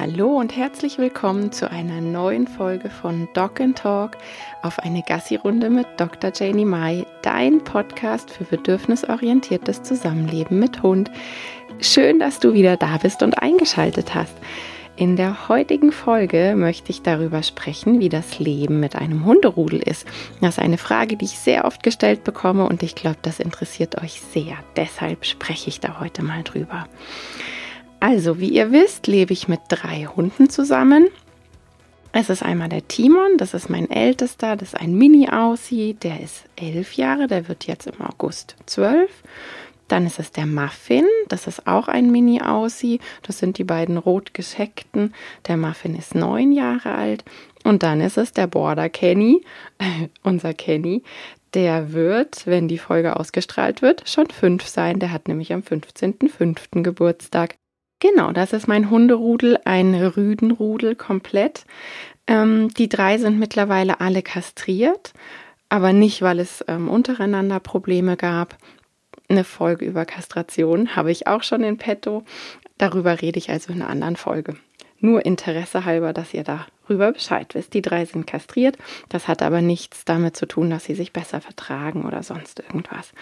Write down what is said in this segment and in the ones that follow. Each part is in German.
Hallo und herzlich willkommen zu einer neuen Folge von Dog and Talk auf eine Gassi-Runde mit Dr. Janie Mai, dein Podcast für bedürfnisorientiertes Zusammenleben mit Hund. Schön, dass du wieder da bist und eingeschaltet hast. In der heutigen Folge möchte ich darüber sprechen, wie das Leben mit einem Hunderudel ist. Das ist eine Frage, die ich sehr oft gestellt bekomme und ich glaube, das interessiert euch sehr. Deshalb spreche ich da heute mal drüber. Also, wie ihr wisst, lebe ich mit drei Hunden zusammen. Es ist einmal der Timon, das ist mein ältester, das ist ein Mini-Aussie, der ist elf Jahre, der wird jetzt im August zwölf. Dann ist es der Muffin, das ist auch ein Mini-Aussie, das sind die beiden rot gescheckten. Der Muffin ist neun Jahre alt. Und dann ist es der Border Kenny, unser Kenny, der wird, wenn die Folge ausgestrahlt wird, schon fünf sein. Der hat nämlich am 15.05. Geburtstag. Genau, das ist mein Hunderudel, ein Rüdenrudel komplett. Ähm, die drei sind mittlerweile alle kastriert, aber nicht, weil es ähm, untereinander Probleme gab. Eine Folge über Kastration habe ich auch schon in petto. Darüber rede ich also in einer anderen Folge. Nur Interesse halber, dass ihr darüber Bescheid wisst. Die drei sind kastriert. Das hat aber nichts damit zu tun, dass sie sich besser vertragen oder sonst irgendwas.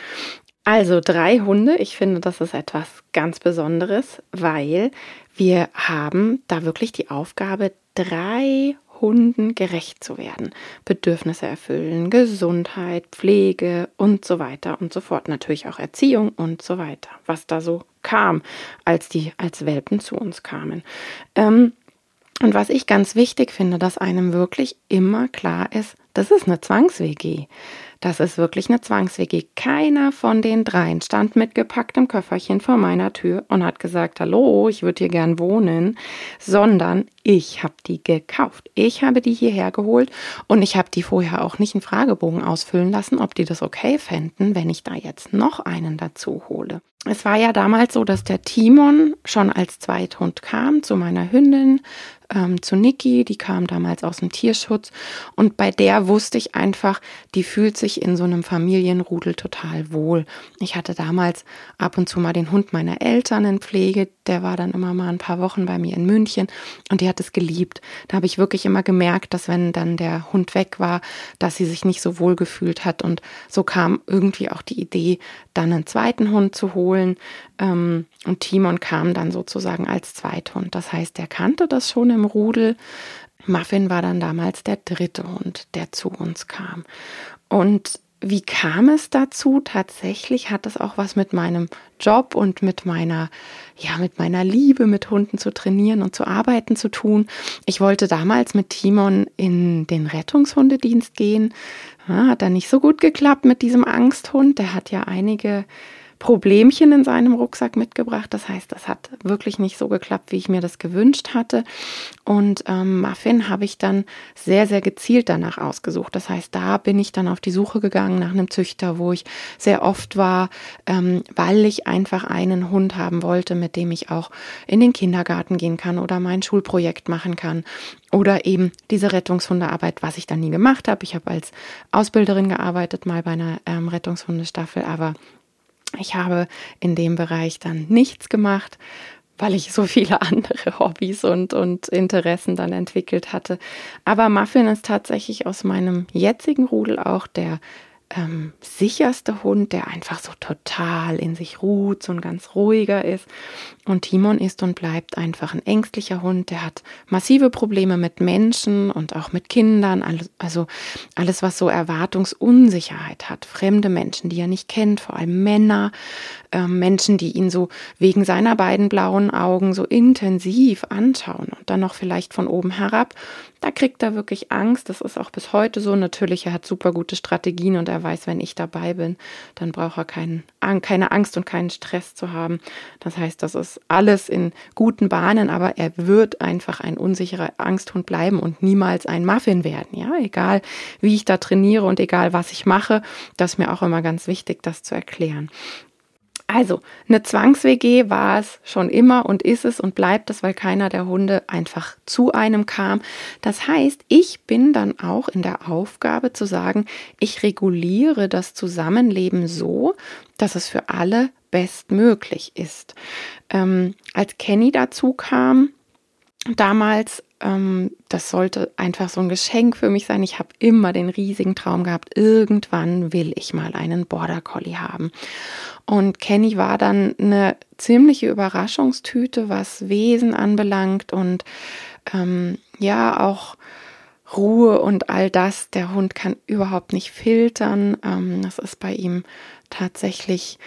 Also drei Hunde, ich finde, das ist etwas ganz Besonderes, weil wir haben da wirklich die Aufgabe, drei Hunden gerecht zu werden. Bedürfnisse erfüllen, Gesundheit, Pflege und so weiter und so fort. Natürlich auch Erziehung und so weiter, was da so kam, als die als Welpen zu uns kamen. Ähm, und was ich ganz wichtig finde, dass einem wirklich immer klar ist, das ist eine Zwangs-WG. Das ist wirklich eine Zwangs-WG. Keiner von den dreien stand mit gepacktem Köfferchen vor meiner Tür und hat gesagt, hallo, ich würde hier gern wohnen, sondern ich habe die gekauft. Ich habe die hierher geholt und ich habe die vorher auch nicht einen Fragebogen ausfüllen lassen, ob die das okay fänden, wenn ich da jetzt noch einen dazu hole. Es war ja damals so, dass der Timon schon als Zweithund kam zu meiner Hündin, ähm, zu Niki, die kam damals aus dem Tierschutz und bei der wusste ich einfach, die fühlt sich in so einem Familienrudel total wohl. Ich hatte damals ab und zu mal den Hund meiner Eltern in Pflege, der war dann immer mal ein paar Wochen bei mir in München und die hat es geliebt. Da habe ich wirklich immer gemerkt, dass wenn dann der Hund weg war, dass sie sich nicht so wohl gefühlt hat und so kam irgendwie auch die Idee, dann einen zweiten Hund zu holen. Ähm, und Timon kam dann sozusagen als Zweithund. Das heißt, er kannte das schon im Rudel. Muffin war dann damals der dritte Hund, der zu uns kam. Und wie kam es dazu? Tatsächlich hat das auch was mit meinem Job und mit meiner, ja, mit meiner Liebe, mit Hunden zu trainieren und zu arbeiten zu tun. Ich wollte damals mit Timon in den Rettungshundedienst gehen. Ja, hat dann nicht so gut geklappt mit diesem Angsthund. Der hat ja einige Problemchen in seinem Rucksack mitgebracht. Das heißt, das hat wirklich nicht so geklappt, wie ich mir das gewünscht hatte. Und ähm, Muffin habe ich dann sehr, sehr gezielt danach ausgesucht. Das heißt, da bin ich dann auf die Suche gegangen nach einem Züchter, wo ich sehr oft war, ähm, weil ich einfach einen Hund haben wollte, mit dem ich auch in den Kindergarten gehen kann oder mein Schulprojekt machen kann. Oder eben diese Rettungshundearbeit, was ich dann nie gemacht habe. Ich habe als Ausbilderin gearbeitet, mal bei einer ähm, Rettungshundestaffel, aber ich habe in dem Bereich dann nichts gemacht, weil ich so viele andere Hobbys und, und Interessen dann entwickelt hatte. Aber Muffin ist tatsächlich aus meinem jetzigen Rudel auch der ähm, sicherste Hund, der einfach so total in sich ruht, so ein ganz ruhiger ist. Und Timon ist und bleibt einfach ein ängstlicher Hund, der hat massive Probleme mit Menschen und auch mit Kindern, also alles, was so Erwartungsunsicherheit hat. Fremde Menschen, die er nicht kennt, vor allem Männer, äh, Menschen, die ihn so wegen seiner beiden blauen Augen so intensiv anschauen und dann noch vielleicht von oben herab. Da kriegt er wirklich Angst. Das ist auch bis heute so. Natürlich, er hat super gute Strategien und er weiß, wenn ich dabei bin, dann braucht er keinen, keine Angst und keinen Stress zu haben. Das heißt, das ist alles in guten Bahnen, aber er wird einfach ein unsicherer Angsthund bleiben und niemals ein Muffin werden. Ja, egal wie ich da trainiere und egal was ich mache, das ist mir auch immer ganz wichtig, das zu erklären. Also, eine Zwangs-WG war es schon immer und ist es und bleibt es, weil keiner der Hunde einfach zu einem kam. Das heißt, ich bin dann auch in der Aufgabe zu sagen, ich reguliere das Zusammenleben so, dass es für alle bestmöglich ist. Ähm, als Kenny dazu kam, damals, ähm, das sollte einfach so ein Geschenk für mich sein. Ich habe immer den riesigen Traum gehabt, irgendwann will ich mal einen Border Collie haben. Und Kenny war dann eine ziemliche Überraschungstüte, was Wesen anbelangt und ähm, ja auch Ruhe und all das. Der Hund kann überhaupt nicht filtern. Ähm, das ist bei ihm tatsächlich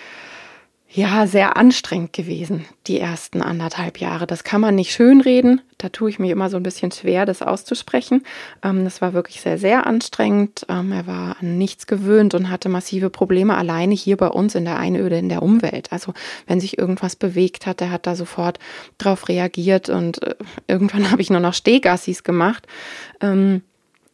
ja, sehr anstrengend gewesen, die ersten anderthalb Jahre. Das kann man nicht schönreden. Da tue ich mir immer so ein bisschen schwer, das auszusprechen. Ähm, das war wirklich sehr, sehr anstrengend. Ähm, er war an nichts gewöhnt und hatte massive Probleme alleine hier bei uns in der Einöde, in der Umwelt. Also wenn sich irgendwas bewegt hat, er hat da sofort drauf reagiert und äh, irgendwann habe ich nur noch Stehgassis gemacht. Ähm,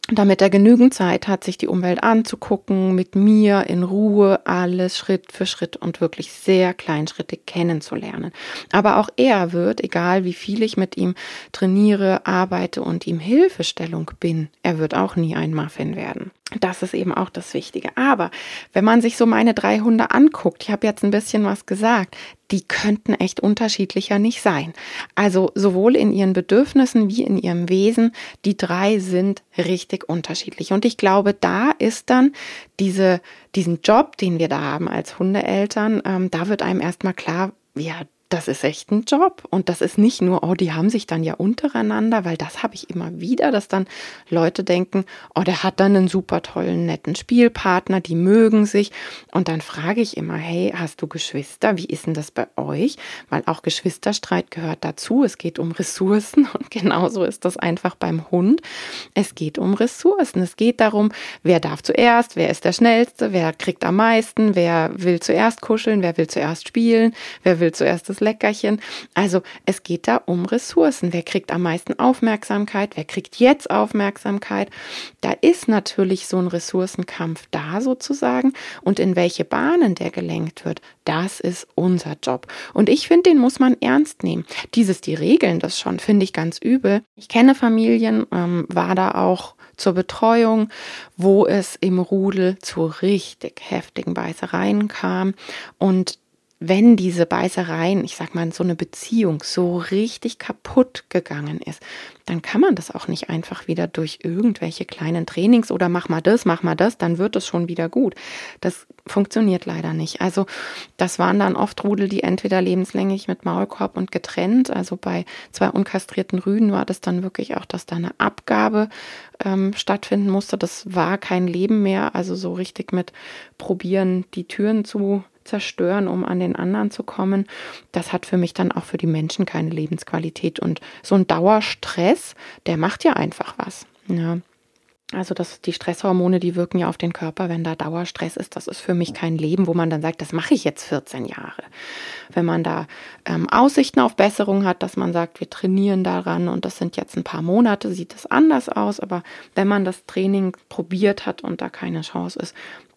damit er genügend Zeit hat, sich die Umwelt anzugucken, mit mir in Ruhe alles Schritt für Schritt und wirklich sehr kleinschrittig kennenzulernen. Aber auch er wird, egal wie viel ich mit ihm trainiere, arbeite und ihm Hilfestellung bin, er wird auch nie ein Muffin werden. Das ist eben auch das Wichtige. Aber wenn man sich so meine drei Hunde anguckt, ich habe jetzt ein bisschen was gesagt, die könnten echt unterschiedlicher nicht sein. Also sowohl in ihren Bedürfnissen wie in ihrem Wesen, die drei sind richtig unterschiedlich. Und ich glaube, da ist dann diese, diesen Job, den wir da haben als Hundeeltern, ähm, da wird einem erstmal klar, ja, das ist echt ein Job. Und das ist nicht nur, oh, die haben sich dann ja untereinander, weil das habe ich immer wieder, dass dann Leute denken, oh, der hat dann einen super tollen, netten Spielpartner, die mögen sich. Und dann frage ich immer, hey, hast du Geschwister? Wie ist denn das bei euch? Weil auch Geschwisterstreit gehört dazu. Es geht um Ressourcen und genauso ist das einfach beim Hund. Es geht um Ressourcen. Es geht darum, wer darf zuerst, wer ist der Schnellste, wer kriegt am meisten, wer will zuerst kuscheln, wer will zuerst spielen, wer will zuerst das großes Leckerchen. Also es geht da um Ressourcen. Wer kriegt am meisten Aufmerksamkeit? Wer kriegt jetzt Aufmerksamkeit? Da ist natürlich so ein Ressourcenkampf da sozusagen. Und in welche Bahnen der gelenkt wird, das ist unser Job. Und ich finde, den muss man ernst nehmen. Dieses, die regeln das schon, finde ich ganz übel. Ich kenne Familien, ähm, war da auch zur Betreuung, wo es im Rudel zu richtig heftigen Beißereien kam und wenn diese Beißereien, ich sag mal, so eine Beziehung so richtig kaputt gegangen ist, dann kann man das auch nicht einfach wieder durch irgendwelche kleinen Trainings oder mach mal das, mach mal das, dann wird es schon wieder gut. Das funktioniert leider nicht. Also das waren dann oft Rudel, die entweder lebenslänglich mit Maulkorb und getrennt, also bei zwei unkastrierten Rüden war das dann wirklich auch, dass da eine Abgabe ähm, stattfinden musste. Das war kein Leben mehr, also so richtig mit probieren, die Türen zu zerstören, um an den anderen zu kommen, das hat für mich dann auch für die Menschen keine Lebensqualität. Und so ein Dauerstress, der macht ja einfach was. Ja. Also das, die Stresshormone, die wirken ja auf den Körper, wenn da Dauerstress ist. Das ist für mich kein Leben, wo man dann sagt, das mache ich jetzt 14 Jahre. Wenn man da ähm, Aussichten auf Besserung hat, dass man sagt, wir trainieren daran und das sind jetzt ein paar Monate, sieht das anders aus. Aber wenn man das Training probiert hat und da keine Chance ist,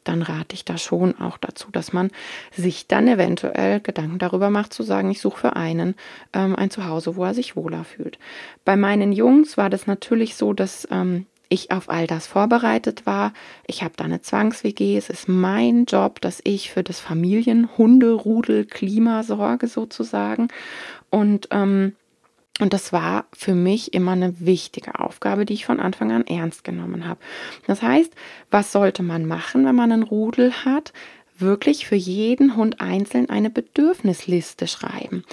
dann rate ich da schon auch dazu, dass man sich dann eventuell Gedanken darüber macht, zu sagen, ich suche für einen ähm, ein Zuhause, wo er sich wohler fühlt. Bei meinen Jungs war das natürlich so, dass ähm, ich auf all das vorbereitet war. Ich habe da eine Zwangs-WG. Es ist mein Job, dass ich für das Familien-Hunde-Rudel-Klima sorge sozusagen. Und ähm, und das war für mich immer eine wichtige Aufgabe, die ich von Anfang an ernst genommen habe. Das heißt, was sollte man machen, wenn man einen Rudel hat? Wirklich für jeden Hund einzeln eine Bedürfnisliste schreiben.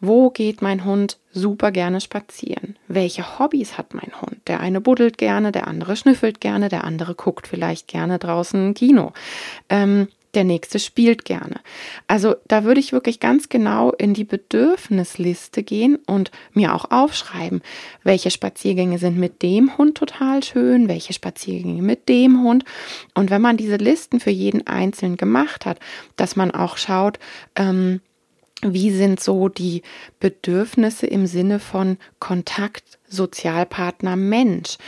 Wo geht mein Hund super gerne spazieren? Welche Hobbys hat mein Hund? Der eine buddelt gerne, der andere schnüffelt gerne, der andere guckt vielleicht gerne draußen Kino. Ähm, der nächste spielt gerne. Also da würde ich wirklich ganz genau in die Bedürfnisliste gehen und mir auch aufschreiben, welche Spaziergänge sind mit dem Hund total schön, welche Spaziergänge mit dem Hund. Und wenn man diese Listen für jeden Einzelnen gemacht hat, dass man auch schaut, ähm, wie sind so die Bedürfnisse im Sinne von Kontakt, Sozialpartner, Mensch?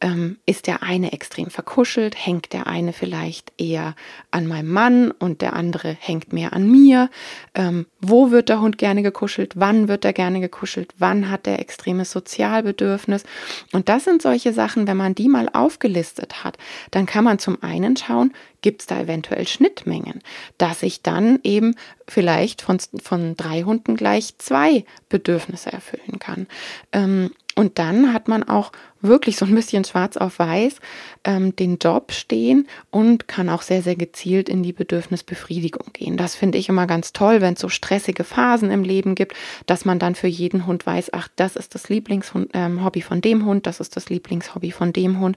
Ähm, ist der eine extrem verkuschelt? Hängt der eine vielleicht eher an meinem Mann und der andere hängt mehr an mir? Ähm, wo wird der Hund gerne gekuschelt? Wann wird er gerne gekuschelt? Wann hat er extremes Sozialbedürfnis? Und das sind solche Sachen, wenn man die mal aufgelistet hat, dann kann man zum einen schauen, gibt es da eventuell Schnittmengen, dass ich dann eben vielleicht von, von drei Hunden gleich zwei Bedürfnisse erfüllen kann. Ähm, Und dann hat man auch wirklich so ein bisschen schwarz auf weiß ähm, den Job stehen und kann auch sehr, sehr gezielt in die Bedürfnisbefriedigung gehen. Das finde ich immer ganz toll, wenn es so stressige Phasen im Leben gibt, dass man dann für jeden Hund weiß, ach, das ist das Lieblingshobby ähm, von dem Hund, das ist das Lieblingshobby von dem Hund.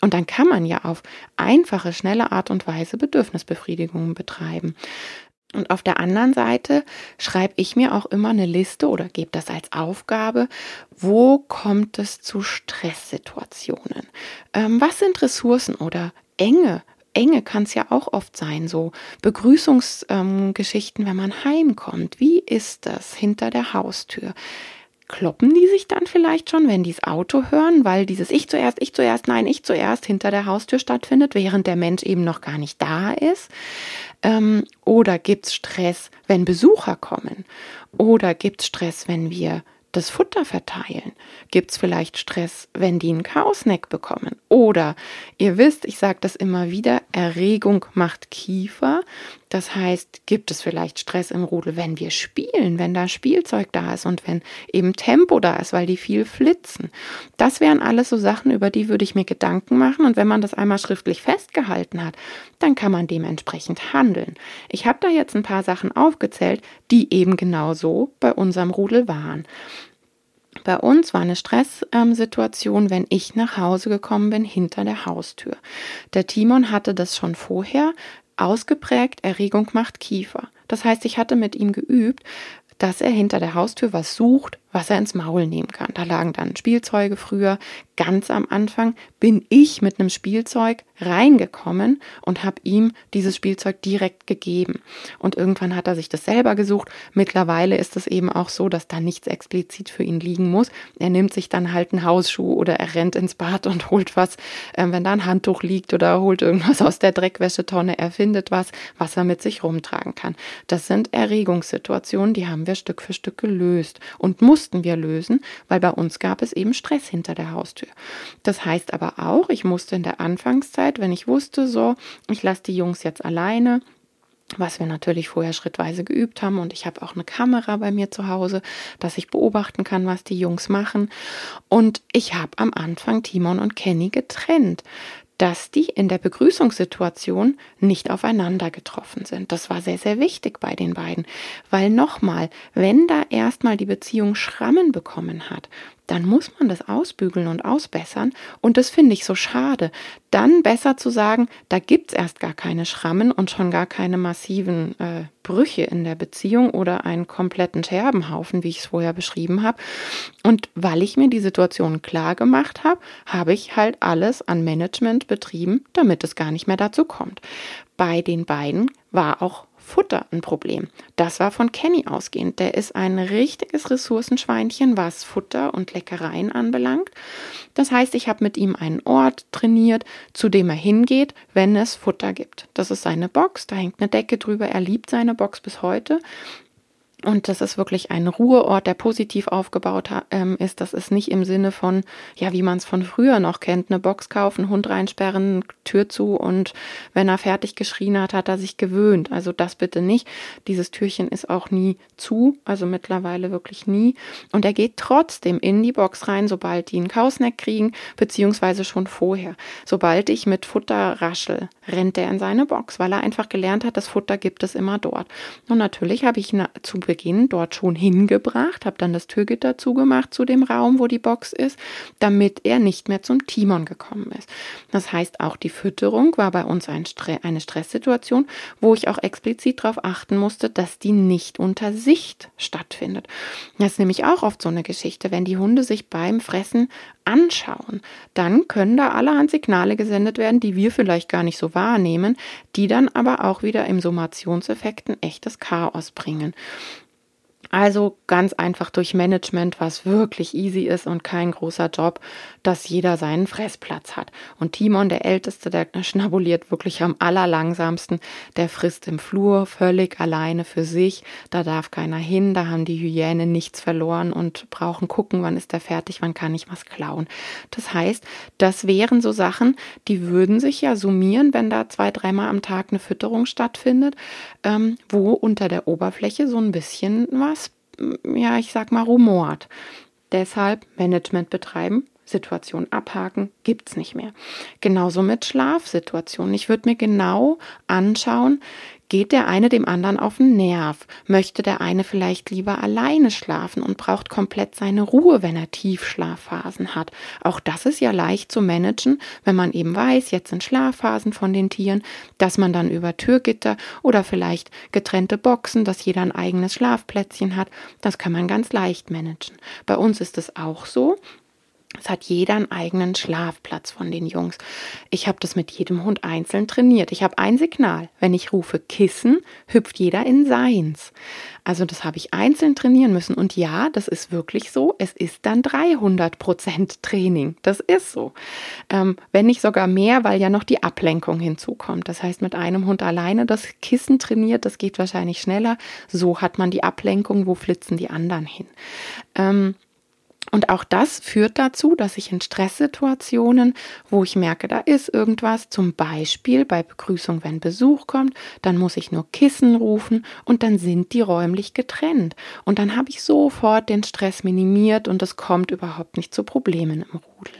Und dann kann man ja auf einfache, schnelle Art und Weise Bedürfnisbefriedigungen betreiben. Und auf der anderen Seite schreibe ich mir auch immer eine Liste oder gebe das als Aufgabe, wo kommt es zu Stresssituationen? Ähm, was sind Ressourcen oder Enge? Enge kann es ja auch oft sein, so Begrüßungsgeschichten, ähm, wenn man heimkommt. Wie ist das hinter der Haustür? kloppen die sich dann vielleicht schon, wenn die das Auto hören, weil dieses Ich zuerst, ich zuerst, nein, ich zuerst hinter der Haustür stattfindet, während der Mensch eben noch gar nicht da ist? Ähm, oder gibt es Stress, wenn Besucher kommen? Oder gibt es Stress, wenn wir das Futter verteilen? Gibt es vielleicht Stress, wenn die einen Chaosneck bekommen? Oder ihr wisst, ich sage das immer wieder, Erregung macht Kiefer. Das heißt, gibt es vielleicht Stress im Rudel, wenn wir spielen, wenn da Spielzeug da ist und wenn eben Tempo da ist, weil die viel flitzen. Das wären alles so Sachen, über die würde ich mir Gedanken machen. Und wenn man das einmal schriftlich festgehalten hat, dann kann man dementsprechend handeln. Ich habe da jetzt ein paar Sachen aufgezählt, die eben genau so bei unserem Rudel waren. Bei uns war eine Stresssituation, wenn ich nach Hause gekommen bin, hinter der Haustür. Der Timon hatte das schon vorher ausgeprägt, Erregung macht Kiefer. Das heißt, ich hatte mit ihm geübt, dass er hinter der Haustür was sucht, was er ins Maul nehmen kann. Da lagen dann Spielzeuge früher. Ganz am Anfang bin ich mit einem Spielzeug reingekommen und habe ihm dieses Spielzeug direkt gegeben. Und irgendwann hat er sich das selber gesucht. Mittlerweile ist es eben auch so, dass da nichts explizit für ihn liegen muss. Er nimmt sich dann halt einen Hausschuh oder er rennt ins Bad und holt was, äh, wenn da ein Handtuch liegt oder holt irgendwas aus der Dreckwäschetonne. Er findet was, was er mit sich rumtragen kann. Das sind Erregungssituationen, die haben wir Stück für Stück gelöst und muss mussten wir lösen, weil bei uns gab es eben Stress hinter der Haustür. Das heißt aber auch, ich musste in der Anfangszeit, wenn ich wusste, so, ich lasse die Jungs jetzt alleine, was wir natürlich vorher schrittweise geübt haben. Und ich habe auch eine Kamera bei mir zu Hause, dass ich beobachten kann, was die Jungs machen. Und ich habe am Anfang Timon und Kenny getrennt dass die in der Begrüßungssituation nicht aufeinander getroffen sind. Das war sehr, sehr wichtig bei den beiden, weil nochmal, wenn da erstmal die Beziehung Schrammen bekommen hat, dann muss man das ausbügeln und ausbessern. Und das finde ich so schade. Dann besser zu sagen, da gibt's erst gar keine Schrammen und schon gar keine massiven äh, Brüche in der Beziehung oder einen kompletten Scherbenhaufen, wie ich es vorher beschrieben habe. Und weil ich mir die Situation klar gemacht habe, habe ich halt alles an Management betrieben, damit es gar nicht mehr dazu kommt. Bei den beiden war auch Futter ein Problem. Das war von Kenny ausgehend. Der ist ein richtiges Ressourcenschweinchen, was Futter und Leckereien anbelangt. Das heißt, ich habe mit ihm einen Ort trainiert, zu dem er hingeht, wenn es Futter gibt. Das ist seine Box, da hängt eine Decke drüber. Er liebt seine Box bis heute. Und das ist wirklich ein Ruheort, der positiv aufgebaut ähm, ist. Das ist nicht im Sinne von, ja, wie man es von früher noch kennt, eine Box kaufen, Hund reinsperren, Tür zu und wenn er fertig geschrien hat, hat er sich gewöhnt. Also das bitte nicht. Dieses Türchen ist auch nie zu, also mittlerweile wirklich nie. Und er geht trotzdem in die Box rein, sobald die einen Kausneck kriegen, beziehungsweise schon vorher. Sobald ich mit Futter raschel, rennt er in seine Box, weil er einfach gelernt hat, das Futter gibt es immer dort. Und natürlich habe ich zu Beginn dort schon hingebracht, habe dann das Türgitter zugemacht zu dem Raum, wo die Box ist, damit er nicht mehr zum Timon gekommen ist. Das heißt, auch die Fütterung war bei uns ein Stre eine Stresssituation, wo ich auch explizit darauf achten musste, dass die nicht unter Sicht stattfindet. Das ist nämlich auch oft so eine Geschichte, wenn die Hunde sich beim Fressen anschauen, dann können da allerhand Signale gesendet werden, die wir vielleicht gar nicht so wahrnehmen, die dann aber auch wieder im Summationseffekt ein echtes Chaos bringen. Also ganz einfach durch Management, was wirklich easy ist und kein großer Job, dass jeder seinen Fressplatz hat. Und Timon, der Älteste, der schnabuliert wirklich am allerlangsamsten. Der frisst im Flur völlig alleine für sich. Da darf keiner hin. Da haben die Hyäne nichts verloren und brauchen gucken, wann ist er fertig, wann kann ich was klauen. Das heißt, das wären so Sachen, die würden sich ja summieren, wenn da zwei, dreimal am Tag eine Fütterung stattfindet, ähm, wo unter der Oberfläche so ein bisschen was ja, ich sag mal, rumort. Deshalb Management betreiben, Situation abhaken, gibt es nicht mehr. Genauso mit Schlafsituationen. Ich würde mir genau anschauen, geht der eine dem anderen auf den Nerv? Möchte der eine vielleicht lieber alleine schlafen und braucht komplett seine Ruhe, wenn er Tiefschlafphasen hat? Auch das ist ja leicht zu managen, wenn man eben weiß, jetzt sind Schlafphasen von den Tieren, dass man dann über Türgitter oder vielleicht getrennte Boxen, dass jeder ein eigenes Schlafplätzchen hat, das kann man ganz leicht managen. Bei uns ist es auch so, es hat jeder einen eigenen Schlafplatz von den Jungs. Ich habe das mit jedem Hund einzeln trainiert. Ich habe ein Signal. Wenn ich rufe Kissen, hüpft jeder in seins. Also das habe ich einzeln trainieren müssen. Und ja, das ist wirklich so. Es ist dann 300 Prozent Training. Das ist so. Ähm, wenn nicht sogar mehr, weil ja noch die Ablenkung hinzukommt. Das heißt, mit einem Hund alleine das Kissen trainiert, das geht wahrscheinlich schneller. So hat man die Ablenkung. Wo flitzen die anderen hin? Ähm, und auch das führt dazu, dass ich in Stresssituationen, wo ich merke, da ist irgendwas, zum Beispiel bei Begrüßung, wenn Besuch kommt, dann muss ich nur Kissen rufen und dann sind die räumlich getrennt. Und dann habe ich sofort den Stress minimiert und es kommt überhaupt nicht zu Problemen im Rudel.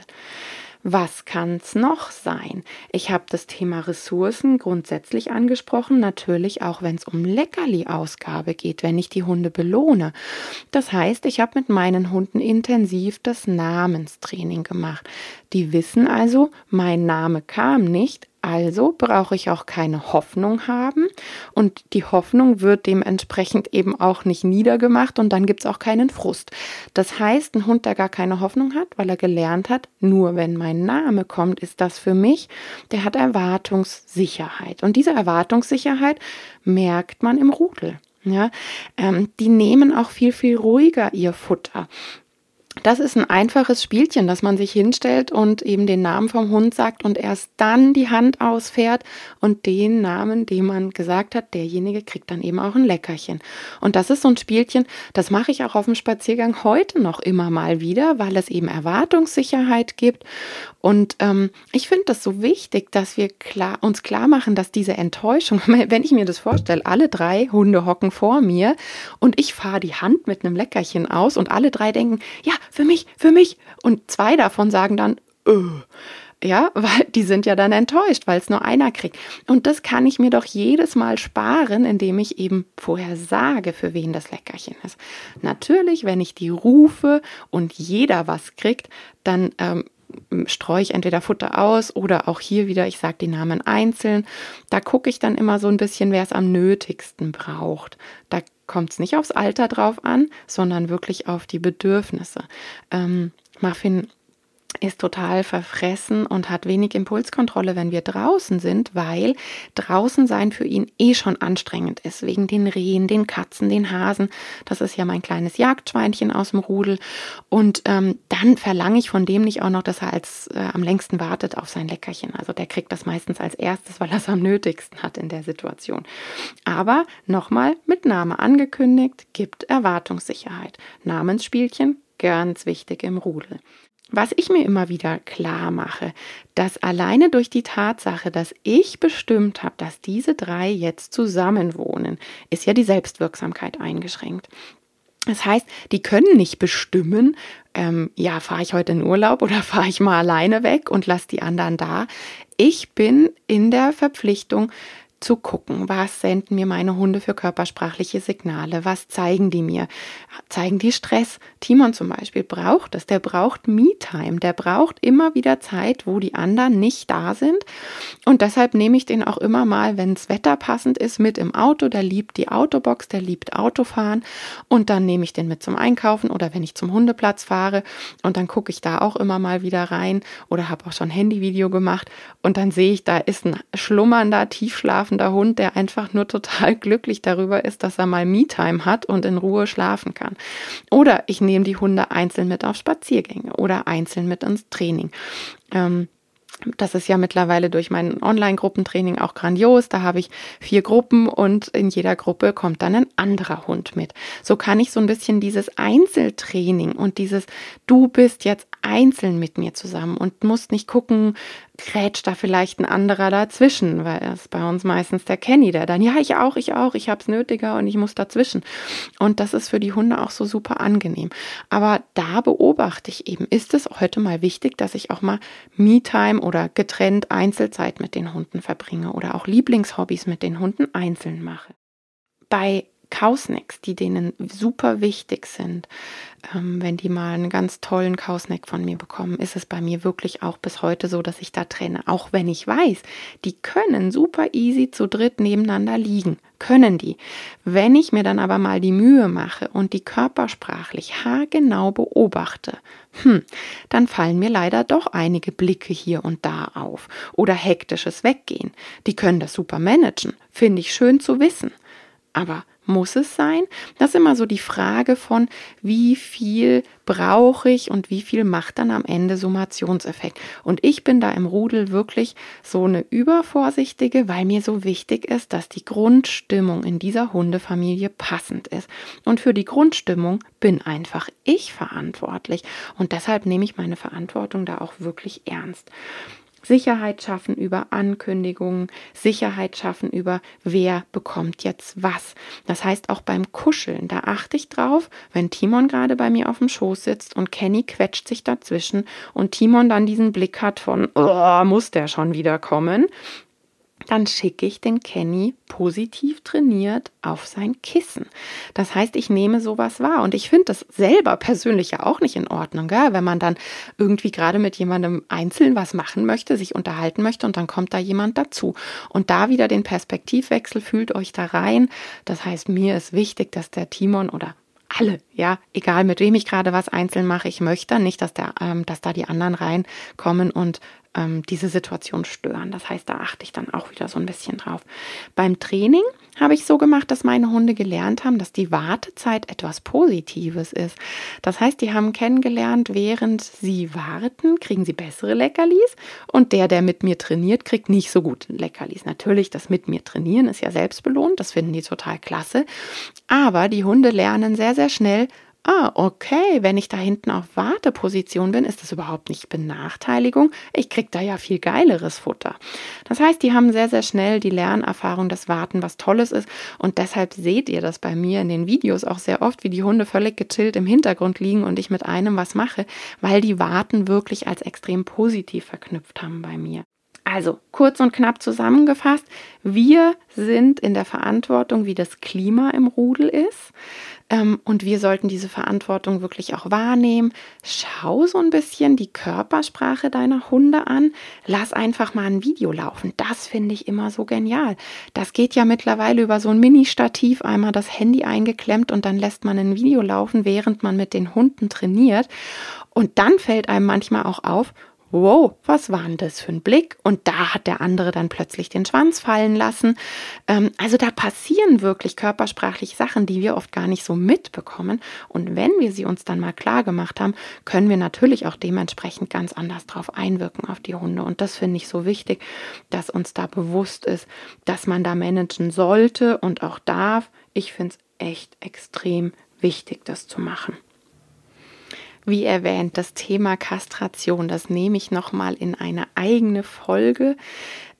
Was kann es noch sein? Ich habe das Thema Ressourcen grundsätzlich angesprochen, natürlich auch wenn es um Leckerli-Ausgabe geht, wenn ich die Hunde belohne. Das heißt, ich habe mit meinen Hunden intensiv das Namenstraining gemacht. Die wissen also, mein Name kam nicht, also brauche ich auch keine Hoffnung haben und die Hoffnung wird dementsprechend eben auch nicht niedergemacht und dann gibt es auch keinen Frust. Das heißt, ein Hund, der gar keine Hoffnung hat, weil er gelernt hat, nur wenn mein Name kommt, ist das für mich, der hat Erwartungssicherheit. Und diese Erwartungssicherheit merkt man im Rudel. Ja, ähm, die nehmen auch viel, viel ruhiger ihr Futter. Das ist ein einfaches Spielchen, dass man sich hinstellt und eben den Namen vom Hund sagt und erst dann die Hand ausfährt und den Namen, den man gesagt hat, derjenige kriegt dann eben auch ein Leckerchen. Und das ist so ein Spielchen, das mache ich auch auf dem Spaziergang heute noch immer mal wieder, weil es eben Erwartungssicherheit gibt. Und ähm, ich finde das so wichtig, dass wir klar, uns klar machen, dass diese Enttäuschung, wenn ich mir das vorstelle, alle drei Hunde hocken vor mir und ich fahre die Hand mit einem Leckerchen aus und alle drei denken, ja, für mich, für mich. Und zwei davon sagen dann, öh. Ja, weil die sind ja dann enttäuscht, weil es nur einer kriegt. Und das kann ich mir doch jedes Mal sparen, indem ich eben vorher sage, für wen das Leckerchen ist. Natürlich, wenn ich die rufe und jeder was kriegt, dann ähm, streue ich entweder Futter aus oder auch hier wieder, ich sage die Namen einzeln. Da gucke ich dann immer so ein bisschen, wer es am nötigsten braucht. Da kommt es nicht aufs Alter drauf an, sondern wirklich auf die Bedürfnisse. Ähm, Muffin ist total verfressen und hat wenig Impulskontrolle, wenn wir draußen sind, weil draußen sein für ihn eh schon anstrengend ist, wegen den Rehen, den Katzen, den Hasen. Das ist ja mein kleines Jagdschweinchen aus dem Rudel. Und ähm, dann verlange ich von dem nicht auch noch, dass er als äh, am längsten wartet auf sein Leckerchen. Also der kriegt das meistens als erstes, weil er es am nötigsten hat in der Situation. Aber nochmal mit Name angekündigt, gibt Erwartungssicherheit. Namensspielchen, ganz wichtig im Rudel. Was ich mir immer wieder klar mache, dass alleine durch die Tatsache, dass ich bestimmt habe, dass diese drei jetzt zusammen wohnen, ist ja die Selbstwirksamkeit eingeschränkt. Das heißt, die können nicht bestimmen, ähm, ja, fahre ich heute in Urlaub oder fahre ich mal alleine weg und lasse die anderen da. Ich bin in der Verpflichtung, zu gucken, was senden mir meine Hunde für körpersprachliche Signale, was zeigen die mir, zeigen die Stress. Timon zum Beispiel braucht es, der braucht Me-Time, der braucht immer wieder Zeit, wo die anderen nicht da sind. Und deshalb nehme ich den auch immer mal, wenn das Wetter passend ist, mit im Auto, der liebt die Autobox, der liebt Autofahren. Und dann nehme ich den mit zum Einkaufen oder wenn ich zum Hundeplatz fahre. Und dann gucke ich da auch immer mal wieder rein oder habe auch schon Handyvideo gemacht. Und dann sehe ich, da ist ein schlummernder, tiefschlaf schlafender Hund, der einfach nur total glücklich darüber ist, dass er mal Me-Time hat und in Ruhe schlafen kann. Oder ich nehme die Hunde einzeln mit auf Spaziergänge oder einzeln mit ins Training. Ähm, das ist ja mittlerweile durch mein Online-Gruppentraining auch grandios. Da habe ich vier Gruppen und in jeder Gruppe kommt dann ein anderer Hund mit. So kann ich so ein bisschen dieses Einzeltraining und dieses Du bist jetzt einzeln mit mir zusammen und musst nicht gucken, grätscht da vielleicht ein anderer dazwischen, weil es bei uns meistens der Kenny, der dann, ja, ich auch, ich auch, ich hab's nötiger und ich muss dazwischen. Und das ist für die Hunde auch so super angenehm. Aber da beobachte ich eben, ist es heute mal wichtig, dass ich auch mal Me-Time oder getrennt Einzelzeit mit den Hunden verbringe oder auch Lieblingshobbys mit den Hunden einzeln mache. Bei Kausnacks, die denen super wichtig sind. Ähm, wenn die mal einen ganz tollen Kausnack von mir bekommen, ist es bei mir wirklich auch bis heute so, dass ich da trenne. Auch wenn ich weiß, die können super easy zu dritt nebeneinander liegen. Können die. Wenn ich mir dann aber mal die Mühe mache und die körpersprachlich haargenau beobachte, hm, dann fallen mir leider doch einige Blicke hier und da auf. Oder hektisches Weggehen. Die können das super managen. Finde ich schön zu wissen. Aber muss es sein? Das ist immer so die Frage von, wie viel brauche ich und wie viel macht dann am Ende Summationseffekt. Und ich bin da im Rudel wirklich so eine übervorsichtige, weil mir so wichtig ist, dass die Grundstimmung in dieser Hundefamilie passend ist. Und für die Grundstimmung bin einfach ich verantwortlich. Und deshalb nehme ich meine Verantwortung da auch wirklich ernst. Sicherheit schaffen über Ankündigungen, Sicherheit schaffen über wer bekommt jetzt was. Das heißt auch beim Kuscheln, da achte ich drauf, wenn Timon gerade bei mir auf dem Schoß sitzt und Kenny quetscht sich dazwischen und Timon dann diesen Blick hat von, oh, muss der schon wieder kommen, dann schicke ich den Kenny positiv trainiert auf sein Kissen. Das heißt, ich nehme sowas wahr und ich finde das selber persönlich ja auch nicht in Ordnung, gell? wenn man dann irgendwie gerade mit jemandem einzeln was machen möchte, sich unterhalten möchte und dann kommt da jemand dazu. Und da wieder den Perspektivwechsel, fühlt euch da rein. Das heißt, mir ist wichtig, dass der Timon oder alle, ja, egal mit wem ich gerade was einzeln mache, ich möchte nicht, dass der, ähm, dass da die anderen reinkommen und ähm, diese Situation stören. Das heißt, da achte ich dann auch wieder so ein bisschen drauf. Beim Training habe ich so gemacht, dass meine Hunde gelernt haben, dass die Wartezeit etwas Positives ist. Das heißt, die haben kennengelernt, während sie warten, kriegen sie bessere Leckerlis und der, der mit mir trainiert, kriegt nicht so gute Leckerlis. Natürlich, das mit mir trainieren ist ja selbstbelohnt, das finden die total klasse. Aber die Hunde lernen sehr, sehr schnell, ah, okay, wenn ich da hinten auf Warteposition bin, ist das überhaupt nicht Benachteiligung. Ich kriege da ja viel geileres Futter. Das heißt, die haben sehr, sehr schnell die Lernerfahrung, dass Warten was Tolles ist. Und deshalb seht ihr das bei mir in den Videos auch sehr oft, wie die Hunde völlig gechillt im Hintergrund liegen und ich mit einem was mache, weil die Warten wirklich als extrem positiv verknüpft haben bei mir. Also kurz und knapp zusammengefasst, wir sind in der Verantwortung, wie das Klima im Rudel ist. Ähm, und wir sollten diese Verantwortung wirklich auch wahrnehmen. Schau so ein bisschen die Körpersprache deiner Hunde an. Lass einfach mal ein Video laufen. Das finde ich immer so genial. Das geht ja mittlerweile über so ein Mini-Stativ, einmal das Handy eingeklemmt und dann lässt man ein Video laufen, während man mit den Hunden trainiert. Und dann fällt einem manchmal auch auf, wow, was war denn das für ein Blick? Und da hat der andere dann plötzlich den Schwanz fallen lassen. Ähm, also da passieren wirklich körpersprachlich Sachen, die wir oft gar nicht so mitbekommen. Und wenn wir sie uns dann mal klar gemacht haben, können wir natürlich auch dementsprechend ganz anders drauf einwirken auf die Hunde. Und das finde ich so wichtig, dass uns da bewusst ist, dass man da managen sollte und auch darf. Ich finde es echt extrem wichtig, das zu machen. Wie erwähnt, das Thema Kastration, das nehme ich nochmal in eine eigene Folge.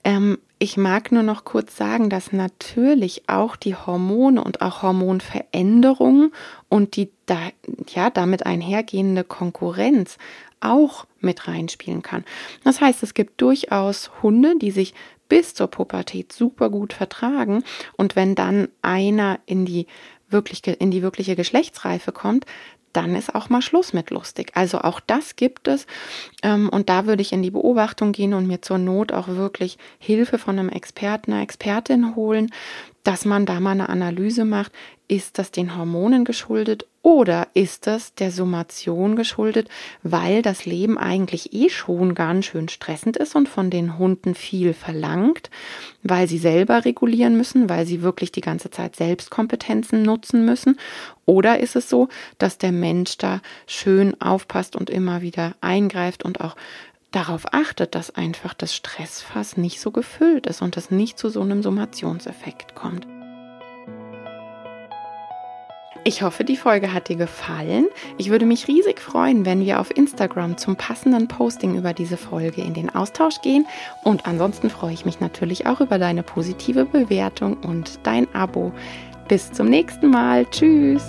Ähm, ich mag nur noch kurz sagen, dass natürlich auch die Hormone und auch Hormonveränderungen und die da, ja, damit einhergehende Konkurrenz auch mit reinspielen kann. Das heißt, es gibt durchaus Hunde, die sich bis zur Pubertät super gut vertragen und wenn dann einer in die wirklich in die wirkliche Geschlechtsreife kommt, dann ist auch mal Schluss mit lustig. Also auch das gibt es. Ähm, und da würde ich in die Beobachtung gehen und mir zur Not auch wirklich Hilfe von einem Experten, einer Expertin holen, dass man da mal eine Analyse macht. Ist das den Hormonen geschuldet oder ist das der Summation geschuldet, weil das Leben eigentlich eh schon ganz schön stressend ist und von den Hunden viel verlangt, weil sie selber regulieren müssen, weil sie wirklich die ganze Zeit Selbstkompetenzen nutzen müssen? Oder ist es so, dass der Mensch da schön aufpasst und immer wieder eingreift und auch darauf achtet, dass einfach das Stressfass nicht so gefüllt ist und es nicht zu so einem Summationseffekt kommt? Ich hoffe, die Folge hat dir gefallen. Ich würde mich riesig freuen, wenn wir auf Instagram zum passenden Posting über diese Folge in den Austausch gehen. Und ansonsten freue ich mich natürlich auch über deine positive Bewertung und dein Abo. Bis zum nächsten Mal. Tschüss.